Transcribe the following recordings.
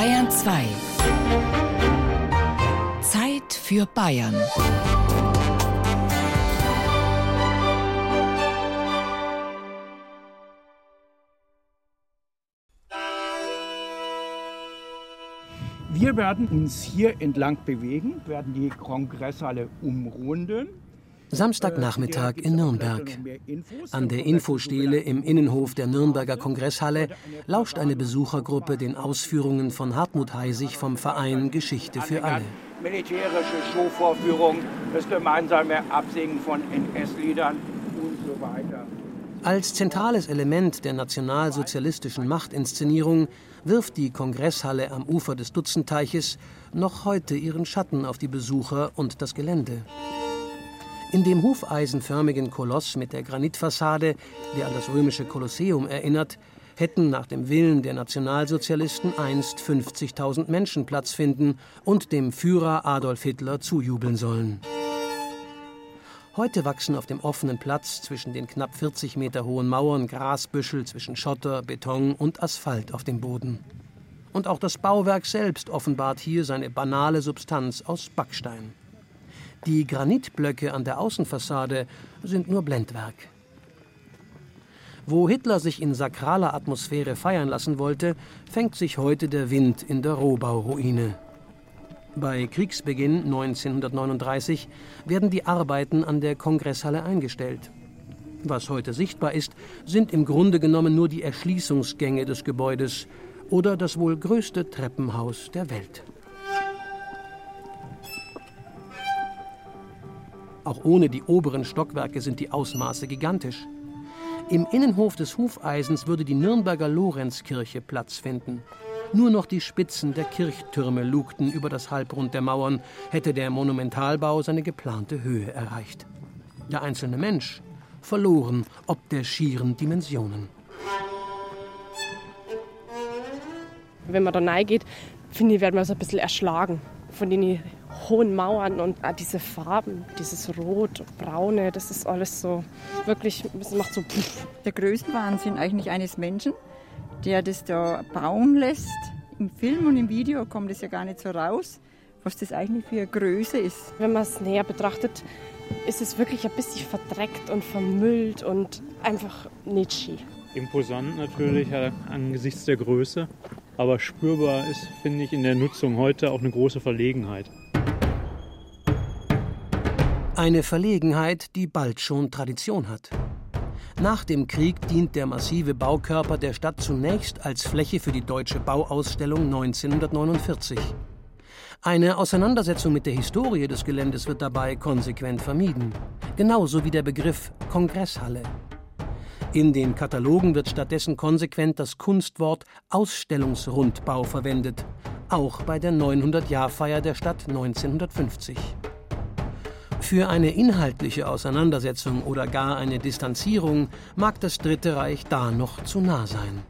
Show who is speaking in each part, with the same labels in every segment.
Speaker 1: Bayern 2. Zeit für Bayern.
Speaker 2: Wir werden uns hier entlang bewegen, werden die Kongresshalle umrunden.
Speaker 3: Samstagnachmittag in Nürnberg. An der Infostele im Innenhof der Nürnberger Kongresshalle lauscht eine Besuchergruppe den Ausführungen von Hartmut Heisig vom Verein Geschichte für alle.
Speaker 2: Militärische Showvorführung, das gemeinsame Absingen von NS-Liedern und so weiter.
Speaker 3: Als zentrales Element der nationalsozialistischen Machtinszenierung wirft die Kongresshalle am Ufer des Dutzendteiches noch heute ihren Schatten auf die Besucher und das Gelände. In dem hufeisenförmigen Koloss mit der Granitfassade, der an das römische Kolosseum erinnert, hätten nach dem Willen der Nationalsozialisten einst 50.000 Menschen Platz finden und dem Führer Adolf Hitler zujubeln sollen. Heute wachsen auf dem offenen Platz zwischen den knapp 40 Meter hohen Mauern Grasbüschel zwischen Schotter, Beton und Asphalt auf dem Boden. Und auch das Bauwerk selbst offenbart hier seine banale Substanz aus Backstein. Die Granitblöcke an der Außenfassade sind nur Blendwerk. Wo Hitler sich in sakraler Atmosphäre feiern lassen wollte, fängt sich heute der Wind in der Rohbauruine. Bei Kriegsbeginn 1939 werden die Arbeiten an der Kongresshalle eingestellt. Was heute sichtbar ist, sind im Grunde genommen nur die Erschließungsgänge des Gebäudes oder das wohl größte Treppenhaus der Welt. Auch ohne die oberen Stockwerke sind die Ausmaße gigantisch. Im Innenhof des Hufeisens würde die Nürnberger Lorenzkirche Platz finden. Nur noch die Spitzen der Kirchtürme lugten über das Halbrund der Mauern, hätte der Monumentalbau seine geplante Höhe erreicht. Der einzelne Mensch verloren ob der schieren Dimensionen.
Speaker 4: Wenn man da reingeht, finde ich, wird man so ein bisschen erschlagen von den hohen Mauern und ah, diese Farben, dieses Rot, Braune, das ist alles so wirklich, das macht so. Pff.
Speaker 5: Der Größenwahnsinn eigentlich eines Menschen, der das da bauen lässt. Im Film und im Video kommt es ja gar nicht so raus, was das eigentlich für eine Größe ist.
Speaker 4: Wenn man es näher betrachtet, ist es wirklich ein bisschen verdreckt und vermüllt und einfach nicht schön.
Speaker 6: Imposant natürlich angesichts der Größe, aber spürbar ist, finde ich, in der Nutzung heute auch eine große Verlegenheit.
Speaker 3: Eine Verlegenheit, die bald schon Tradition hat. Nach dem Krieg dient der massive Baukörper der Stadt zunächst als Fläche für die Deutsche Bauausstellung 1949. Eine Auseinandersetzung mit der Historie des Geländes wird dabei konsequent vermieden, genauso wie der Begriff Kongresshalle. In den Katalogen wird stattdessen konsequent das Kunstwort Ausstellungsrundbau verwendet, auch bei der 900-Jahr-Feier der Stadt 1950. Für eine inhaltliche Auseinandersetzung oder gar eine Distanzierung mag das Dritte Reich da noch zu nah sein.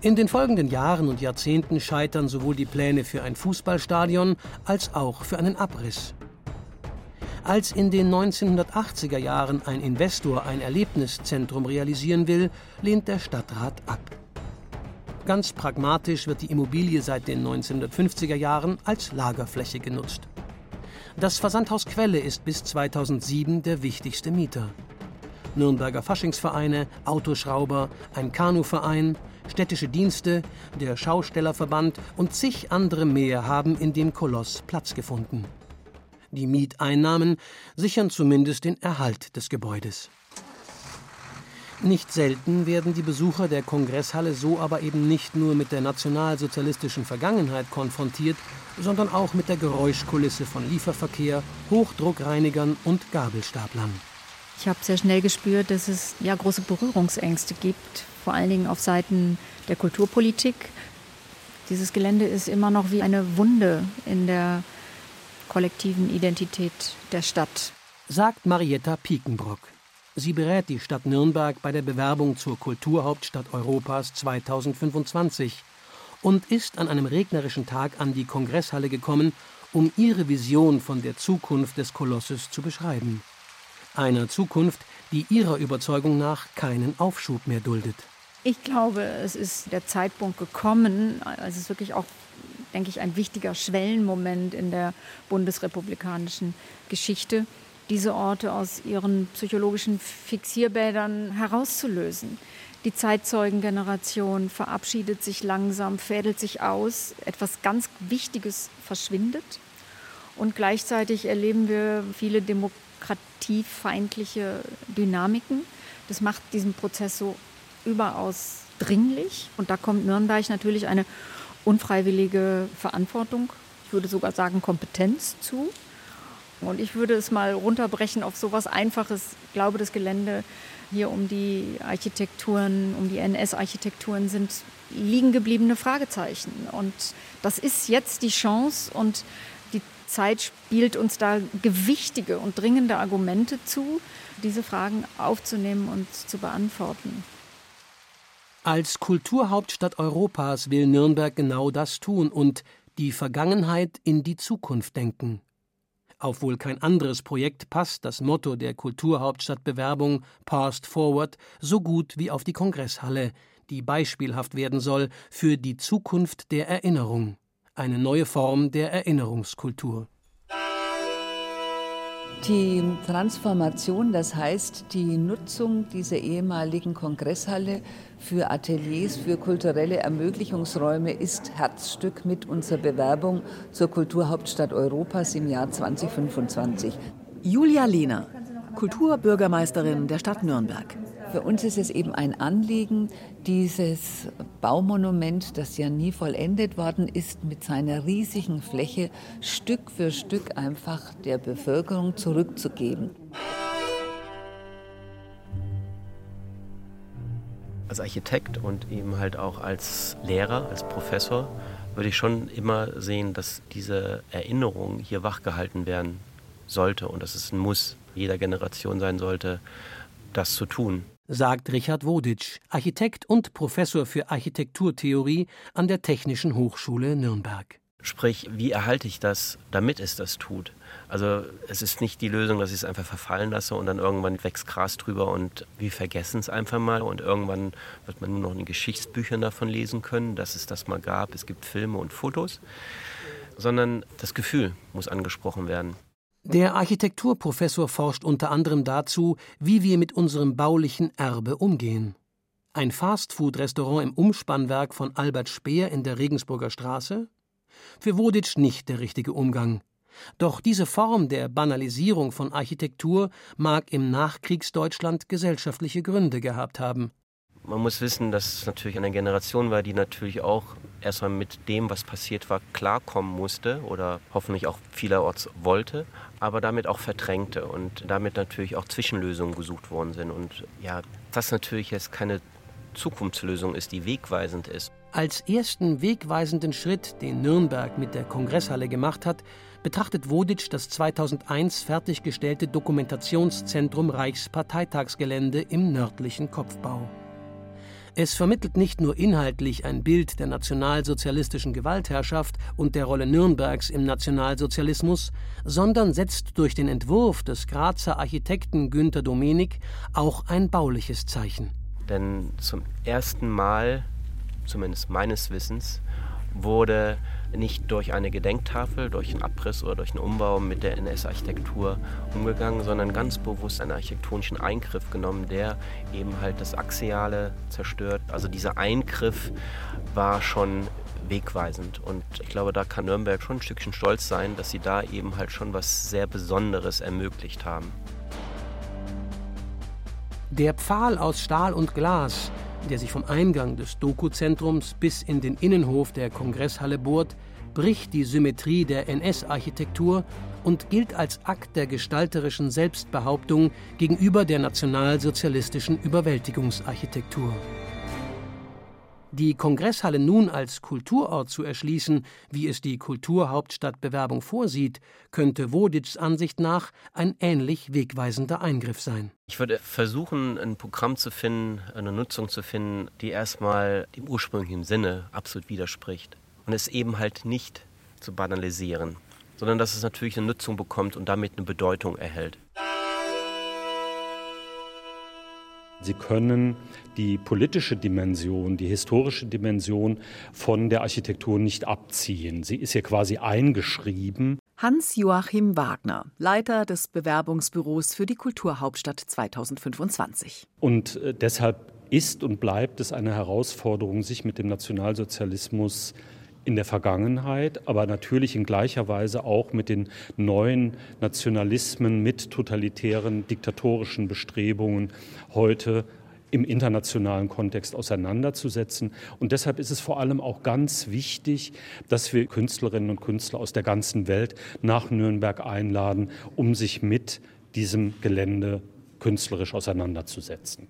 Speaker 3: In den folgenden Jahren und Jahrzehnten scheitern sowohl die Pläne für ein Fußballstadion als auch für einen Abriss. Als in den 1980er Jahren ein Investor ein Erlebniszentrum realisieren will, lehnt der Stadtrat ab. Ganz pragmatisch wird die Immobilie seit den 1950er Jahren als Lagerfläche genutzt. Das Versandhaus Quelle ist bis 2007 der wichtigste Mieter. Nürnberger Faschingsvereine, Autoschrauber, ein Kanuverein, städtische Dienste, der Schaustellerverband und zig andere mehr haben in dem Koloss Platz gefunden. Die Mieteinnahmen sichern zumindest den Erhalt des Gebäudes. Nicht selten werden die Besucher der Kongresshalle so aber eben nicht nur mit der nationalsozialistischen Vergangenheit konfrontiert, sondern auch mit der Geräuschkulisse von Lieferverkehr, Hochdruckreinigern und Gabelstaplern.
Speaker 7: Ich habe sehr schnell gespürt, dass es ja große Berührungsängste gibt, vor allen Dingen auf Seiten der Kulturpolitik. Dieses Gelände ist immer noch wie eine Wunde in der kollektiven Identität der Stadt.
Speaker 3: Sagt Marietta Piekenbrock. Sie berät die Stadt Nürnberg bei der Bewerbung zur Kulturhauptstadt Europas 2025 und ist an einem regnerischen Tag an die Kongresshalle gekommen, um ihre Vision von der Zukunft des Kolosses zu beschreiben. Einer Zukunft, die ihrer Überzeugung nach keinen Aufschub mehr duldet.
Speaker 7: Ich glaube, es ist der Zeitpunkt gekommen, also es ist wirklich auch, denke ich, ein wichtiger Schwellenmoment in der bundesrepublikanischen Geschichte, diese Orte aus ihren psychologischen Fixierbädern herauszulösen. Die Zeitzeugengeneration verabschiedet sich langsam, fädelt sich aus, etwas ganz Wichtiges verschwindet. Und gleichzeitig erleben wir viele demokratiefeindliche Dynamiken. Das macht diesen Prozess so überaus dringlich. Und da kommt Nürnberg natürlich eine unfreiwillige Verantwortung, ich würde sogar sagen Kompetenz zu. Und ich würde es mal runterbrechen auf so etwas Einfaches. Ich glaube, das Gelände hier um die Architekturen, um die NS-Architekturen sind liegen gebliebene Fragezeichen. Und das ist jetzt die Chance und die Zeit spielt uns da gewichtige und dringende Argumente zu, diese Fragen aufzunehmen und zu beantworten.
Speaker 3: Als Kulturhauptstadt Europas will Nürnberg genau das tun und die Vergangenheit in die Zukunft denken. Auf wohl kein anderes Projekt passt das Motto der Kulturhauptstadtbewerbung Past Forward so gut wie auf die Kongresshalle, die beispielhaft werden soll für die Zukunft der Erinnerung, eine neue Form der Erinnerungskultur.
Speaker 8: Die Transformation, das heißt die Nutzung dieser ehemaligen Kongresshalle für Ateliers, für kulturelle Ermöglichungsräume ist Herzstück mit unserer Bewerbung zur Kulturhauptstadt Europas im Jahr 2025.
Speaker 9: Julia Lehner, Kulturbürgermeisterin der Stadt Nürnberg.
Speaker 8: Für uns ist es eben ein Anliegen, dieses Baumonument, das ja nie vollendet worden ist, mit seiner riesigen Fläche Stück für Stück einfach der Bevölkerung zurückzugeben.
Speaker 10: Als Architekt und eben halt auch als Lehrer, als Professor würde ich schon immer sehen, dass diese Erinnerung hier wachgehalten werden sollte und dass es ein Muss jeder Generation sein sollte, das zu tun
Speaker 3: sagt Richard Woditsch, Architekt und Professor für Architekturtheorie an der Technischen Hochschule Nürnberg.
Speaker 10: Sprich, wie erhalte ich das, damit es das tut? Also es ist nicht die Lösung, dass ich es einfach verfallen lasse und dann irgendwann wächst Gras drüber und wir vergessen es einfach mal und irgendwann wird man nur noch in Geschichtsbüchern davon lesen können, dass es das mal gab. Es gibt Filme und Fotos, sondern das Gefühl muss angesprochen werden.
Speaker 3: Der Architekturprofessor forscht unter anderem dazu, wie wir mit unserem baulichen Erbe umgehen. Ein Fastfood-Restaurant im Umspannwerk von Albert Speer in der Regensburger Straße? Für Woditsch nicht der richtige Umgang. Doch diese Form der Banalisierung von Architektur mag im Nachkriegsdeutschland gesellschaftliche Gründe gehabt haben.
Speaker 10: Man muss wissen, dass es natürlich eine Generation war, die natürlich auch erstmal mit dem, was passiert war, klarkommen musste oder hoffentlich auch vielerorts wollte, aber damit auch verdrängte und damit natürlich auch Zwischenlösungen gesucht worden sind. Und ja, das natürlich jetzt keine Zukunftslösung ist, die wegweisend ist.
Speaker 3: Als ersten wegweisenden Schritt, den Nürnberg mit der Kongresshalle gemacht hat, betrachtet Woditsch das 2001 fertiggestellte Dokumentationszentrum Reichsparteitagsgelände im nördlichen Kopfbau. Es vermittelt nicht nur inhaltlich ein Bild der nationalsozialistischen Gewaltherrschaft und der Rolle Nürnbergs im Nationalsozialismus, sondern setzt durch den Entwurf des Grazer Architekten Günter Domenik auch ein bauliches Zeichen.
Speaker 10: Denn zum ersten Mal, zumindest meines Wissens, wurde nicht durch eine Gedenktafel, durch einen Abriss oder durch einen Umbau mit der NS-Architektur umgegangen, sondern ganz bewusst einen architektonischen Eingriff genommen, der eben halt das Axiale zerstört. Also dieser Eingriff war schon wegweisend und ich glaube, da kann Nürnberg schon ein Stückchen stolz sein, dass sie da eben halt schon was sehr Besonderes ermöglicht haben.
Speaker 3: Der Pfahl aus Stahl und Glas, der sich vom Eingang des Doku-Zentrums bis in den Innenhof der Kongresshalle bohrt, bricht die Symmetrie der NS-Architektur und gilt als Akt der gestalterischen Selbstbehauptung gegenüber der nationalsozialistischen Überwältigungsarchitektur. Die Kongresshalle nun als Kulturort zu erschließen, wie es die Kulturhauptstadtbewerbung vorsieht, könnte Woditschs Ansicht nach ein ähnlich wegweisender Eingriff sein.
Speaker 10: Ich würde versuchen, ein Programm zu finden, eine Nutzung zu finden, die erstmal dem ursprünglichen Sinne absolut widerspricht. Und es eben halt nicht zu banalisieren, sondern dass es natürlich eine Nutzung bekommt und damit eine Bedeutung erhält.
Speaker 11: Sie können die politische Dimension, die historische Dimension von der Architektur nicht abziehen. Sie ist hier quasi eingeschrieben.
Speaker 9: Hans-Joachim Wagner, Leiter des Bewerbungsbüros für die Kulturhauptstadt 2025.
Speaker 11: Und äh, deshalb ist und bleibt es eine Herausforderung, sich mit dem Nationalsozialismus in der Vergangenheit, aber natürlich in gleicher Weise auch mit den neuen Nationalismen, mit totalitären, diktatorischen Bestrebungen heute im internationalen Kontext auseinanderzusetzen. Und deshalb ist es vor allem auch ganz wichtig, dass wir Künstlerinnen und Künstler aus der ganzen Welt nach Nürnberg einladen, um sich mit diesem Gelände künstlerisch auseinanderzusetzen.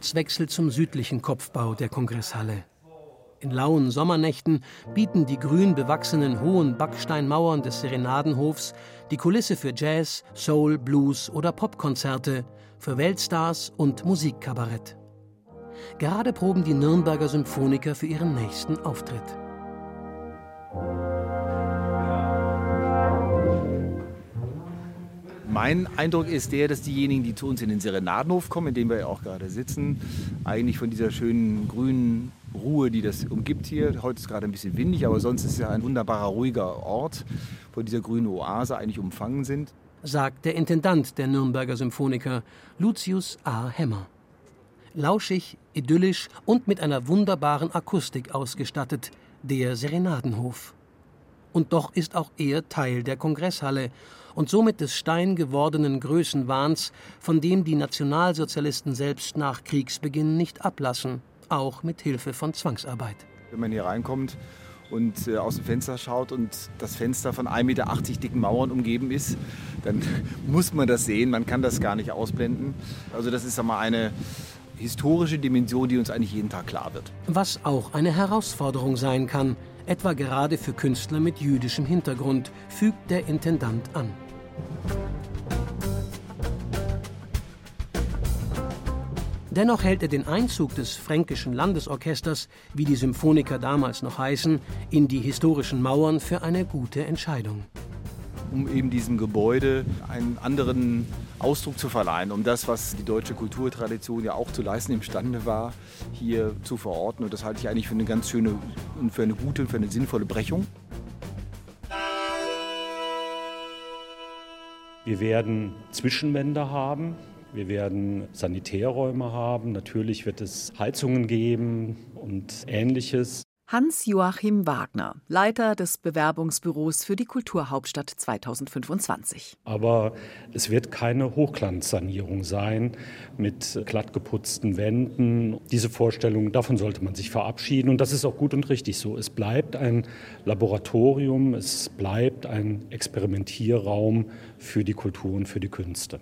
Speaker 3: Ortswechsel zum südlichen Kopfbau der Kongresshalle. In lauen Sommernächten bieten die grün bewachsenen hohen Backsteinmauern des Serenadenhofs die Kulisse für Jazz, Soul, Blues oder Popkonzerte, für Weltstars und Musikkabarett. Gerade proben die Nürnberger Symphoniker für ihren nächsten Auftritt.
Speaker 12: Mein Eindruck ist der, dass diejenigen, die zu uns in den Serenadenhof kommen, in dem wir ja auch gerade sitzen, eigentlich von dieser schönen grünen Ruhe, die das umgibt hier. Heute ist gerade ein bisschen windig, aber sonst ist es ja ein wunderbarer, ruhiger Ort, von dieser grünen Oase eigentlich umfangen sind.
Speaker 3: Sagt der Intendant der Nürnberger Symphoniker, Lucius A. Hemmer. Lauschig, idyllisch und mit einer wunderbaren Akustik ausgestattet, der Serenadenhof. Und doch ist auch er Teil der Kongresshalle und somit des steingewordenen Größenwahns, von dem die Nationalsozialisten selbst nach Kriegsbeginn nicht ablassen auch mit Hilfe von Zwangsarbeit.
Speaker 12: Wenn man hier reinkommt und äh, aus dem Fenster schaut und das Fenster von 1,80 Meter dicken Mauern umgeben ist, dann muss man das sehen. Man kann das gar nicht ausblenden. Also das ist einmal eine historische Dimension, die uns eigentlich jeden Tag klar wird.
Speaker 3: Was auch eine Herausforderung sein kann, etwa gerade für Künstler mit jüdischem Hintergrund, fügt der Intendant an. Dennoch hält er den Einzug des Fränkischen Landesorchesters, wie die Symphoniker damals noch heißen, in die historischen Mauern für eine gute Entscheidung.
Speaker 12: Um eben diesem Gebäude einen anderen Ausdruck zu verleihen, um das, was die deutsche Kulturtradition ja auch zu leisten imstande war, hier zu verorten. Und das halte ich eigentlich für eine ganz schöne und für eine gute, für eine sinnvolle Brechung.
Speaker 11: Wir werden Zwischenwände haben, wir werden Sanitärräume haben, natürlich wird es Heizungen geben und ähnliches.
Speaker 9: Hans-Joachim Wagner, Leiter des Bewerbungsbüros für die Kulturhauptstadt 2025.
Speaker 11: Aber es wird keine Hochglanzsanierung sein mit glattgeputzten Wänden. Diese Vorstellung, davon sollte man sich verabschieden. Und das ist auch gut und richtig so. Es bleibt ein Laboratorium, es bleibt ein Experimentierraum für die Kultur und für die Künste.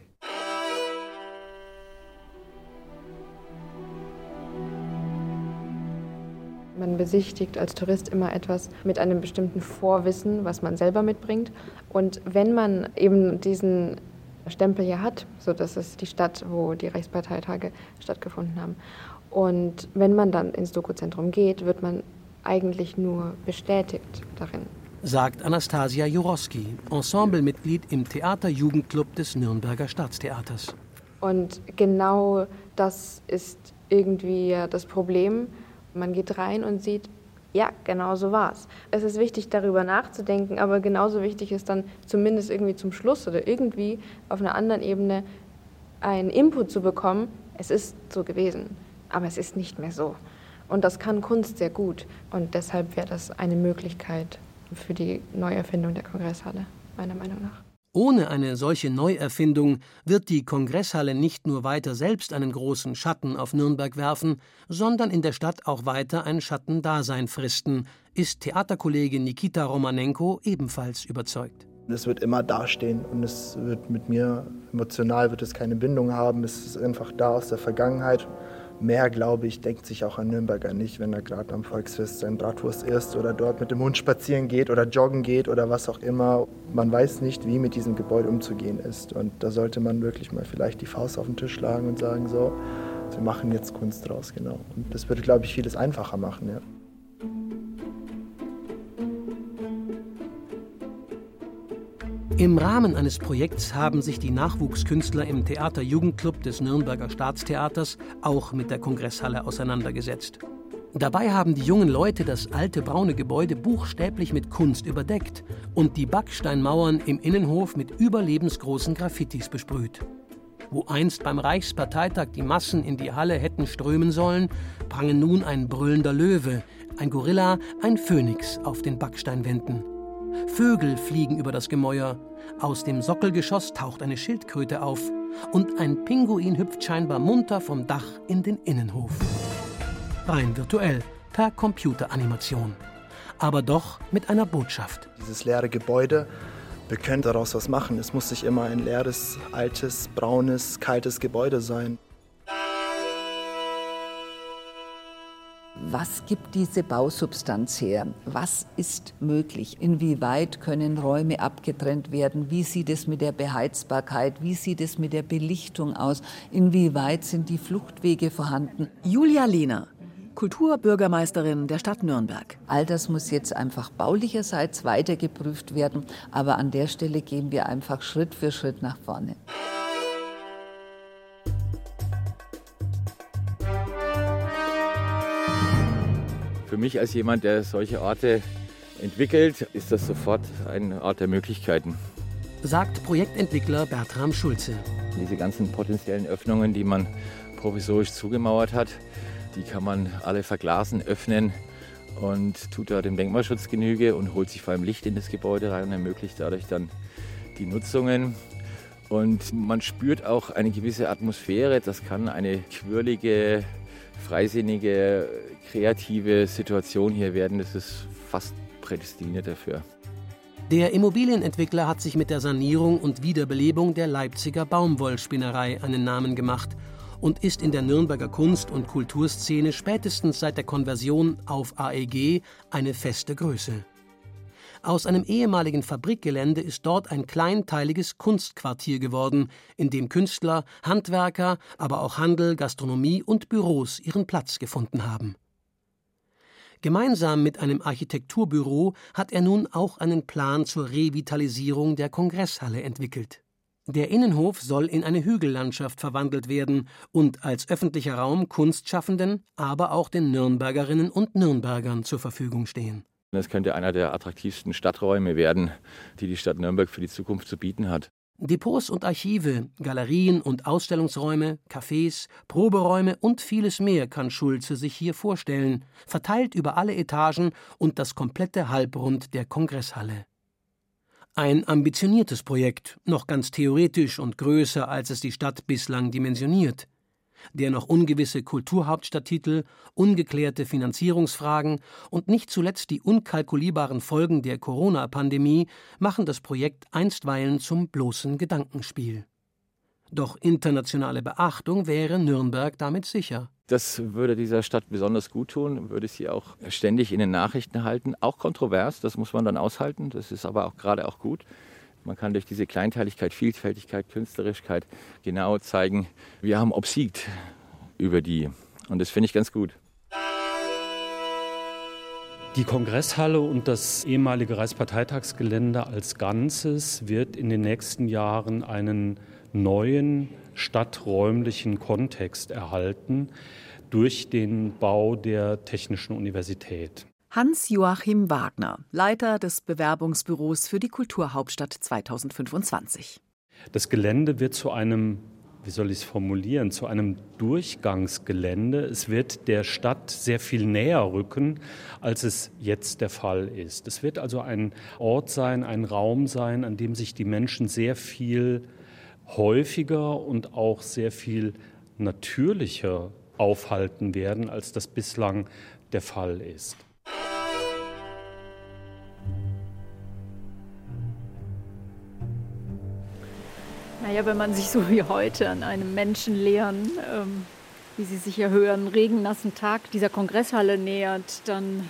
Speaker 13: Man besichtigt als Tourist immer etwas mit einem bestimmten Vorwissen, was man selber mitbringt. Und wenn man eben diesen Stempel hier hat, so dass es die Stadt, wo die Reichsparteitage stattgefunden haben. Und wenn man dann ins Dokuzentrum geht, wird man eigentlich nur bestätigt darin.
Speaker 3: Sagt Anastasia Jurowski, Ensemblemitglied im Theaterjugendclub des Nürnberger Staatstheaters.
Speaker 13: Und genau das ist irgendwie das Problem, man geht rein und sieht, ja, genau so war es. Es ist wichtig, darüber nachzudenken, aber genauso wichtig ist dann zumindest irgendwie zum Schluss oder irgendwie auf einer anderen Ebene einen Input zu bekommen, es ist so gewesen, aber es ist nicht mehr so. Und das kann Kunst sehr gut. Und deshalb wäre das eine Möglichkeit für die Neuerfindung der Kongresshalle, meiner Meinung nach.
Speaker 3: Ohne eine solche Neuerfindung wird die Kongresshalle nicht nur weiter selbst einen großen Schatten auf Nürnberg werfen, sondern in der Stadt auch weiter ein Schattendasein fristen, ist Theaterkollege Nikita Romanenko ebenfalls überzeugt.
Speaker 14: Es wird immer dastehen und es wird mit mir emotional wird es keine Bindung haben. Es ist einfach da aus der Vergangenheit mehr, glaube ich, denkt sich auch ein Nürnberger nicht, wenn er gerade am Volksfest sein Bratwurst isst oder dort mit dem Hund spazieren geht oder joggen geht oder was auch immer. Man weiß nicht, wie mit diesem Gebäude umzugehen ist. Und da sollte man wirklich mal vielleicht die Faust auf den Tisch schlagen und sagen, so, Sie machen jetzt Kunst draus, genau. Und das würde, glaube ich, vieles einfacher machen, ja.
Speaker 3: Im Rahmen eines Projekts haben sich die Nachwuchskünstler im Theater-Jugendclub des Nürnberger Staatstheaters auch mit der Kongresshalle auseinandergesetzt. Dabei haben die jungen Leute das alte braune Gebäude buchstäblich mit Kunst überdeckt und die Backsteinmauern im Innenhof mit überlebensgroßen Graffitis besprüht. Wo einst beim Reichsparteitag die Massen in die Halle hätten strömen sollen, prangen nun ein brüllender Löwe, ein Gorilla, ein Phönix auf den Backsteinwänden. Vögel fliegen über das Gemäuer, aus dem Sockelgeschoss taucht eine Schildkröte auf und ein Pinguin hüpft scheinbar munter vom Dach in den Innenhof. Rein virtuell, per Computeranimation. Aber doch mit einer Botschaft.
Speaker 14: Dieses leere Gebäude, wir können daraus was machen. Es muss nicht immer ein leeres, altes, braunes, kaltes Gebäude sein.
Speaker 8: Was gibt diese Bausubstanz her? Was ist möglich? Inwieweit können Räume abgetrennt werden? Wie sieht es mit der Beheizbarkeit? Wie sieht es mit der Belichtung aus? Inwieweit sind die Fluchtwege vorhanden?
Speaker 9: Julia Lehner, Kulturbürgermeisterin der Stadt Nürnberg.
Speaker 8: All das muss jetzt einfach baulicherseits weiter geprüft werden, aber an der Stelle gehen wir einfach Schritt für Schritt nach vorne.
Speaker 15: Für mich als jemand, der solche Orte entwickelt, ist das sofort ein Ort der Möglichkeiten.
Speaker 3: Sagt Projektentwickler Bertram Schulze.
Speaker 15: Diese ganzen potenziellen Öffnungen, die man provisorisch zugemauert hat, die kann man alle verglasen, öffnen und tut da dem Denkmalschutz Genüge und holt sich vor allem Licht in das Gebäude rein und ermöglicht dadurch dann die Nutzungen. Und man spürt auch eine gewisse Atmosphäre. Das kann eine quirlige, freisinnige, kreative Situation hier werden. Das ist fast prädestiniert dafür.
Speaker 3: Der Immobilienentwickler hat sich mit der Sanierung und Wiederbelebung der Leipziger Baumwollspinnerei einen Namen gemacht und ist in der Nürnberger Kunst- und Kulturszene spätestens seit der Konversion auf AEG eine feste Größe. Aus einem ehemaligen Fabrikgelände ist dort ein kleinteiliges Kunstquartier geworden, in dem Künstler, Handwerker, aber auch Handel, Gastronomie und Büros ihren Platz gefunden haben. Gemeinsam mit einem Architekturbüro hat er nun auch einen Plan zur Revitalisierung der Kongresshalle entwickelt. Der Innenhof soll in eine Hügellandschaft verwandelt werden und als öffentlicher Raum Kunstschaffenden, aber auch den Nürnbergerinnen und Nürnbergern zur Verfügung stehen.
Speaker 15: Es könnte einer der attraktivsten Stadträume werden, die die Stadt Nürnberg für die Zukunft zu bieten hat.
Speaker 3: Depots und Archive, Galerien und Ausstellungsräume, Cafés, Proberäume und vieles mehr kann Schulze sich hier vorstellen, verteilt über alle Etagen und das komplette Halbrund der Kongresshalle. Ein ambitioniertes Projekt, noch ganz theoretisch und größer, als es die Stadt bislang dimensioniert der noch ungewisse Kulturhauptstadttitel, ungeklärte Finanzierungsfragen und nicht zuletzt die unkalkulierbaren Folgen der Corona-Pandemie machen das Projekt einstweilen zum bloßen Gedankenspiel. Doch internationale Beachtung wäre Nürnberg damit sicher.
Speaker 15: Das würde dieser Stadt besonders gut tun, würde sie auch ständig in den Nachrichten halten. Auch kontrovers, das muss man dann aushalten, das ist aber auch gerade auch gut. Man kann durch diese Kleinteiligkeit, Vielfältigkeit, Künstlerischkeit genau zeigen, wir haben obsiegt über die. Und das finde ich ganz gut.
Speaker 11: Die Kongresshalle und das ehemalige Reichsparteitagsgelände als Ganzes wird in den nächsten Jahren einen neuen stadträumlichen Kontext erhalten durch den Bau der Technischen Universität.
Speaker 9: Hans-Joachim Wagner, Leiter des Bewerbungsbüros für die Kulturhauptstadt 2025.
Speaker 11: Das Gelände wird zu einem, wie soll ich es formulieren, zu einem Durchgangsgelände. Es wird der Stadt sehr viel näher rücken, als es jetzt der Fall ist. Es wird also ein Ort sein, ein Raum sein, an dem sich die Menschen sehr viel häufiger und auch sehr viel natürlicher aufhalten werden, als das bislang der Fall ist.
Speaker 7: Naja, wenn man sich so wie heute an einem menschenleeren, ähm, wie Sie sicher hören, regennassen Tag dieser Kongresshalle nähert, dann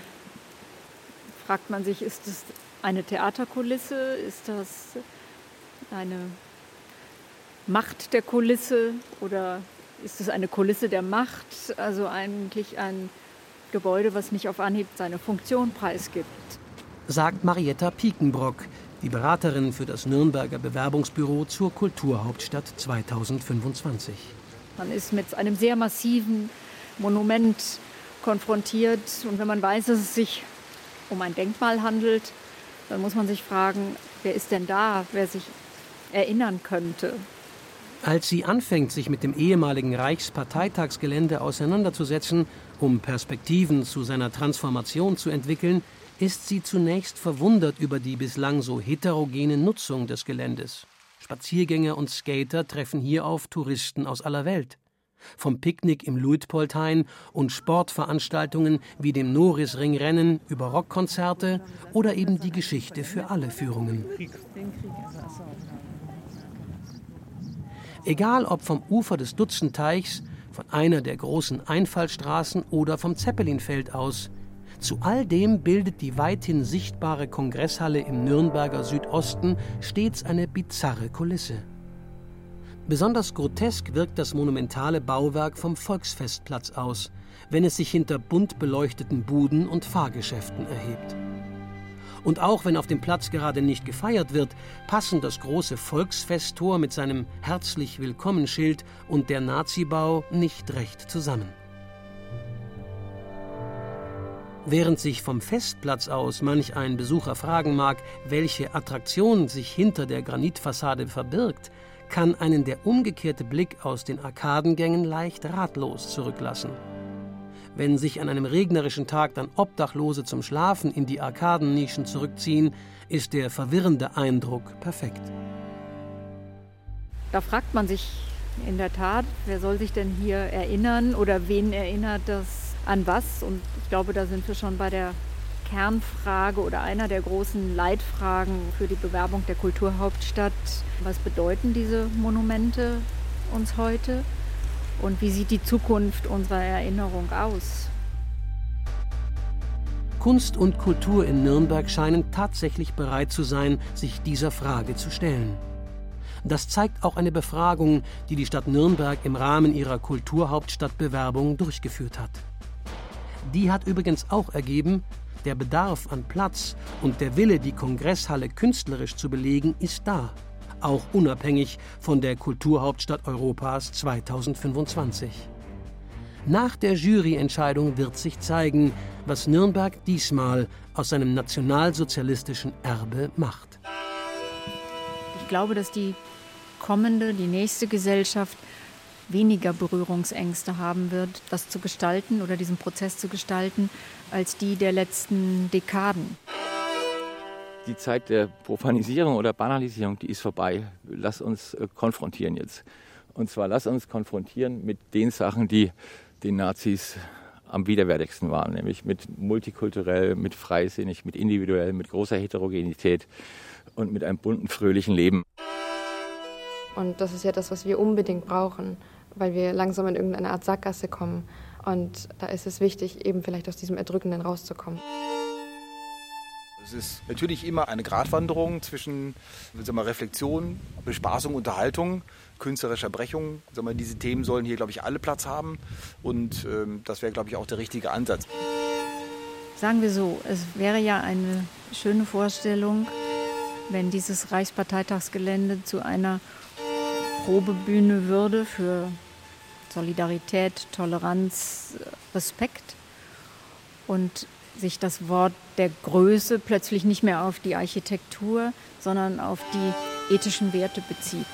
Speaker 7: fragt man sich, ist das eine Theaterkulisse? Ist das eine Macht der Kulisse? Oder ist es eine Kulisse der Macht, also eigentlich ein Gebäude, was nicht auf Anhieb seine Funktion preisgibt.
Speaker 3: Sagt Marietta Piekenbrock, die Beraterin für das Nürnberger Bewerbungsbüro zur Kulturhauptstadt 2025.
Speaker 7: Man ist mit einem sehr massiven Monument konfrontiert und wenn man weiß, dass es sich um ein Denkmal handelt, dann muss man sich fragen, wer ist denn da, wer sich erinnern könnte.
Speaker 3: Als sie anfängt, sich mit dem ehemaligen Reichsparteitagsgelände auseinanderzusetzen, um Perspektiven zu seiner Transformation zu entwickeln, ist sie zunächst verwundert über die bislang so heterogene Nutzung des Geländes. Spaziergänger und Skater treffen hier auf Touristen aus aller Welt. Vom Picknick im Luitpoldhain und Sportveranstaltungen wie dem Norisringrennen über Rockkonzerte oder eben die Geschichte für alle Führungen. Egal ob vom Ufer des Dutzendteichs, von einer der großen Einfallstraßen oder vom Zeppelinfeld aus, zu all dem bildet die weithin sichtbare Kongresshalle im Nürnberger Südosten stets eine bizarre Kulisse. Besonders grotesk wirkt das monumentale Bauwerk vom Volksfestplatz aus, wenn es sich hinter bunt beleuchteten Buden und Fahrgeschäften erhebt. Und auch wenn auf dem Platz gerade nicht gefeiert wird, passen das große Volksfesttor mit seinem herzlich Willkommenschild und der Nazibau nicht recht zusammen. Während sich vom Festplatz aus manch ein Besucher fragen mag, welche Attraktion sich hinter der Granitfassade verbirgt, kann einen der umgekehrte Blick aus den Arkadengängen leicht ratlos zurücklassen. Wenn sich an einem regnerischen Tag dann Obdachlose zum Schlafen in die Arkadennischen zurückziehen, ist der verwirrende Eindruck perfekt.
Speaker 7: Da fragt man sich in der Tat, wer soll sich denn hier erinnern oder wen erinnert das an was? Und ich glaube, da sind wir schon bei der Kernfrage oder einer der großen Leitfragen für die Bewerbung der Kulturhauptstadt. Was bedeuten diese Monumente uns heute und wie sieht die Zukunft unserer Erinnerung aus?
Speaker 3: Kunst und Kultur in Nürnberg scheinen tatsächlich bereit zu sein, sich dieser Frage zu stellen. Das zeigt auch eine Befragung, die die Stadt Nürnberg im Rahmen ihrer Kulturhauptstadtbewerbung durchgeführt hat. Die hat übrigens auch ergeben, der Bedarf an Platz und der Wille, die Kongresshalle künstlerisch zu belegen, ist da, auch unabhängig von der Kulturhauptstadt Europas 2025. Nach der Juryentscheidung wird sich zeigen, was Nürnberg diesmal aus seinem nationalsozialistischen Erbe macht.
Speaker 7: Ich glaube, dass die kommende, die nächste Gesellschaft weniger Berührungsängste haben wird, das zu gestalten oder diesen Prozess zu gestalten, als die der letzten Dekaden.
Speaker 15: Die Zeit der Profanisierung oder Banalisierung, die ist vorbei. Lass uns äh, konfrontieren jetzt. Und zwar lass uns konfrontieren mit den Sachen, die den Nazis am widerwärtigsten waren, nämlich mit multikulturell, mit freisinnig, mit individuell, mit großer Heterogenität und mit einem bunten, fröhlichen Leben.
Speaker 13: Und das ist ja das, was wir unbedingt brauchen weil wir langsam in irgendeine Art Sackgasse kommen. Und da ist es wichtig, eben vielleicht aus diesem Erdrückenden rauszukommen.
Speaker 12: Es ist natürlich immer eine Gratwanderung zwischen sagen wir, Reflexion, Bespaßung, Unterhaltung, künstlerischer Brechung. Sagen wir, diese Themen sollen hier, glaube ich, alle Platz haben. Und ähm, das wäre, glaube ich, auch der richtige Ansatz.
Speaker 7: Sagen wir so, es wäre ja eine schöne Vorstellung, wenn dieses Reichsparteitagsgelände zu einer Probebühne würde für Solidarität, Toleranz, Respekt und sich das Wort der Größe plötzlich nicht mehr auf die Architektur, sondern auf die ethischen Werte bezieht.